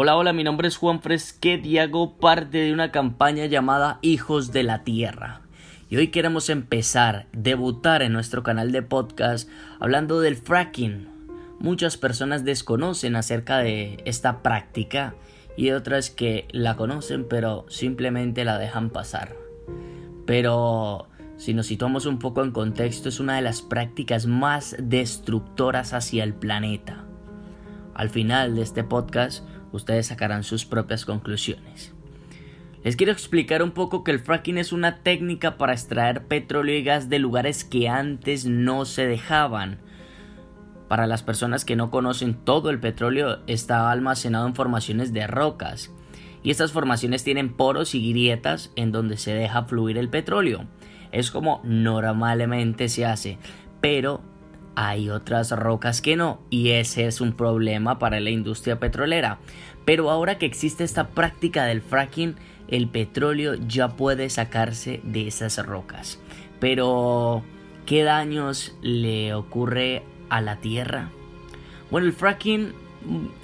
Hola, hola, mi nombre es Juan Fresquet y hago parte de una campaña llamada Hijos de la Tierra. Y hoy queremos empezar, debutar en nuestro canal de podcast hablando del fracking. Muchas personas desconocen acerca de esta práctica y otras que la conocen pero simplemente la dejan pasar. Pero si nos situamos un poco en contexto, es una de las prácticas más destructoras hacia el planeta. Al final de este podcast, ustedes sacarán sus propias conclusiones. Les quiero explicar un poco que el fracking es una técnica para extraer petróleo y gas de lugares que antes no se dejaban. Para las personas que no conocen todo el petróleo está almacenado en formaciones de rocas y estas formaciones tienen poros y grietas en donde se deja fluir el petróleo. Es como normalmente se hace, pero hay otras rocas que no y ese es un problema para la industria petrolera. Pero ahora que existe esta práctica del fracking, el petróleo ya puede sacarse de esas rocas. Pero, ¿qué daños le ocurre a la Tierra? Bueno, el fracking,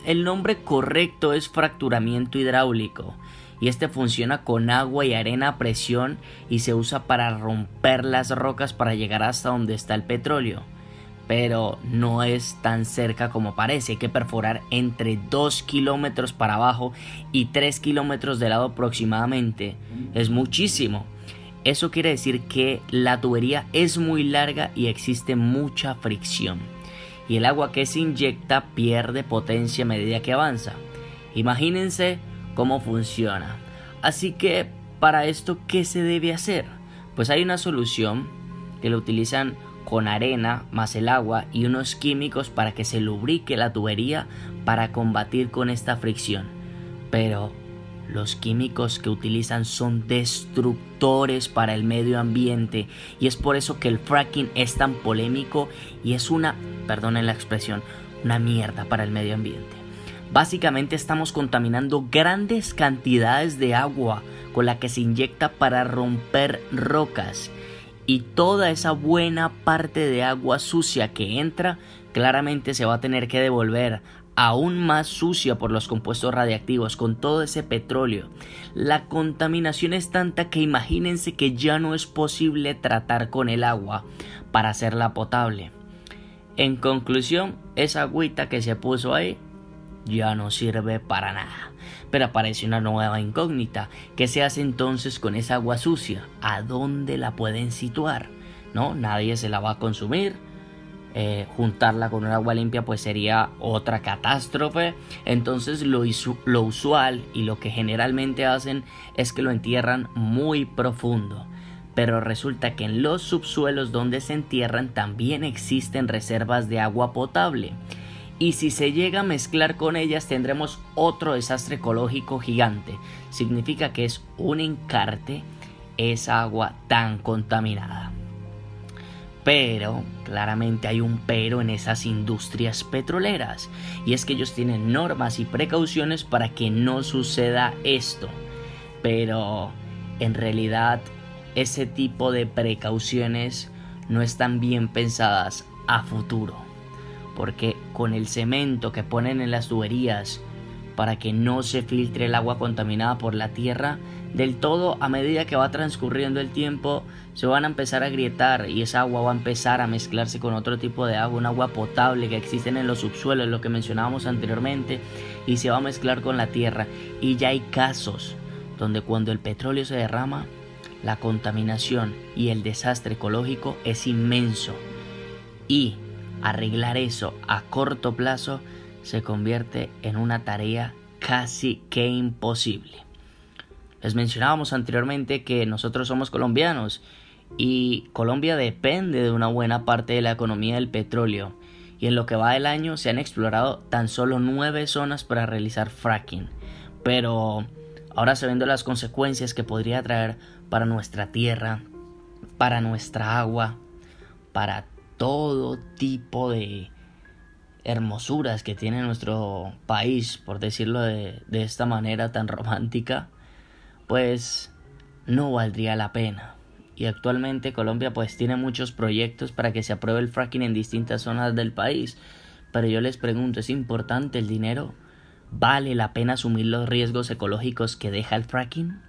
el nombre correcto es fracturamiento hidráulico y este funciona con agua y arena a presión y se usa para romper las rocas para llegar hasta donde está el petróleo pero no es tan cerca como parece. Hay que perforar entre 2 kilómetros para abajo y 3 kilómetros de lado aproximadamente. Es muchísimo. Eso quiere decir que la tubería es muy larga y existe mucha fricción. Y el agua que se inyecta pierde potencia a medida que avanza. Imagínense cómo funciona. Así que, para esto, ¿qué se debe hacer? Pues hay una solución que lo utilizan con arena más el agua y unos químicos para que se lubrique la tubería para combatir con esta fricción. Pero los químicos que utilizan son destructores para el medio ambiente y es por eso que el fracking es tan polémico y es una, perdonen la expresión, una mierda para el medio ambiente. Básicamente estamos contaminando grandes cantidades de agua con la que se inyecta para romper rocas y toda esa buena parte de agua sucia que entra claramente se va a tener que devolver aún más sucia por los compuestos radiactivos con todo ese petróleo. La contaminación es tanta que imagínense que ya no es posible tratar con el agua para hacerla potable. En conclusión, esa agüita que se puso ahí ya no sirve para nada. Pero aparece una nueva incógnita. ¿Qué se hace entonces con esa agua sucia? ¿A dónde la pueden situar? ¿No? Nadie se la va a consumir. Eh, juntarla con un agua limpia pues sería otra catástrofe. Entonces lo, lo usual y lo que generalmente hacen es que lo entierran muy profundo. Pero resulta que en los subsuelos donde se entierran también existen reservas de agua potable y si se llega a mezclar con ellas tendremos otro desastre ecológico gigante. Significa que es un encarte esa agua tan contaminada. Pero, claramente hay un pero en esas industrias petroleras, y es que ellos tienen normas y precauciones para que no suceda esto. Pero, en realidad, ese tipo de precauciones no están bien pensadas a futuro porque con el cemento que ponen en las tuberías para que no se filtre el agua contaminada por la tierra, del todo a medida que va transcurriendo el tiempo se van a empezar a agrietar y esa agua va a empezar a mezclarse con otro tipo de agua, un agua potable que existen en los subsuelos, lo que mencionábamos anteriormente, y se va a mezclar con la tierra. Y ya hay casos donde cuando el petróleo se derrama, la contaminación y el desastre ecológico es inmenso. Y arreglar eso a corto plazo se convierte en una tarea casi que imposible. Les mencionábamos anteriormente que nosotros somos colombianos y Colombia depende de una buena parte de la economía del petróleo y en lo que va del año se han explorado tan solo nueve zonas para realizar fracking. Pero ahora se viendo las consecuencias que podría traer para nuestra tierra, para nuestra agua, para todo tipo de hermosuras que tiene nuestro país, por decirlo de, esta manera tan romántica, pues no valdría la pena. Y actualmente Colombia pues tiene muchos proyectos para que se apruebe el fracking en distintas zonas del país. Pero yo les pregunto, ¿es importante el dinero? ¿Vale la pena asumir los riesgos ecológicos que deja el fracking?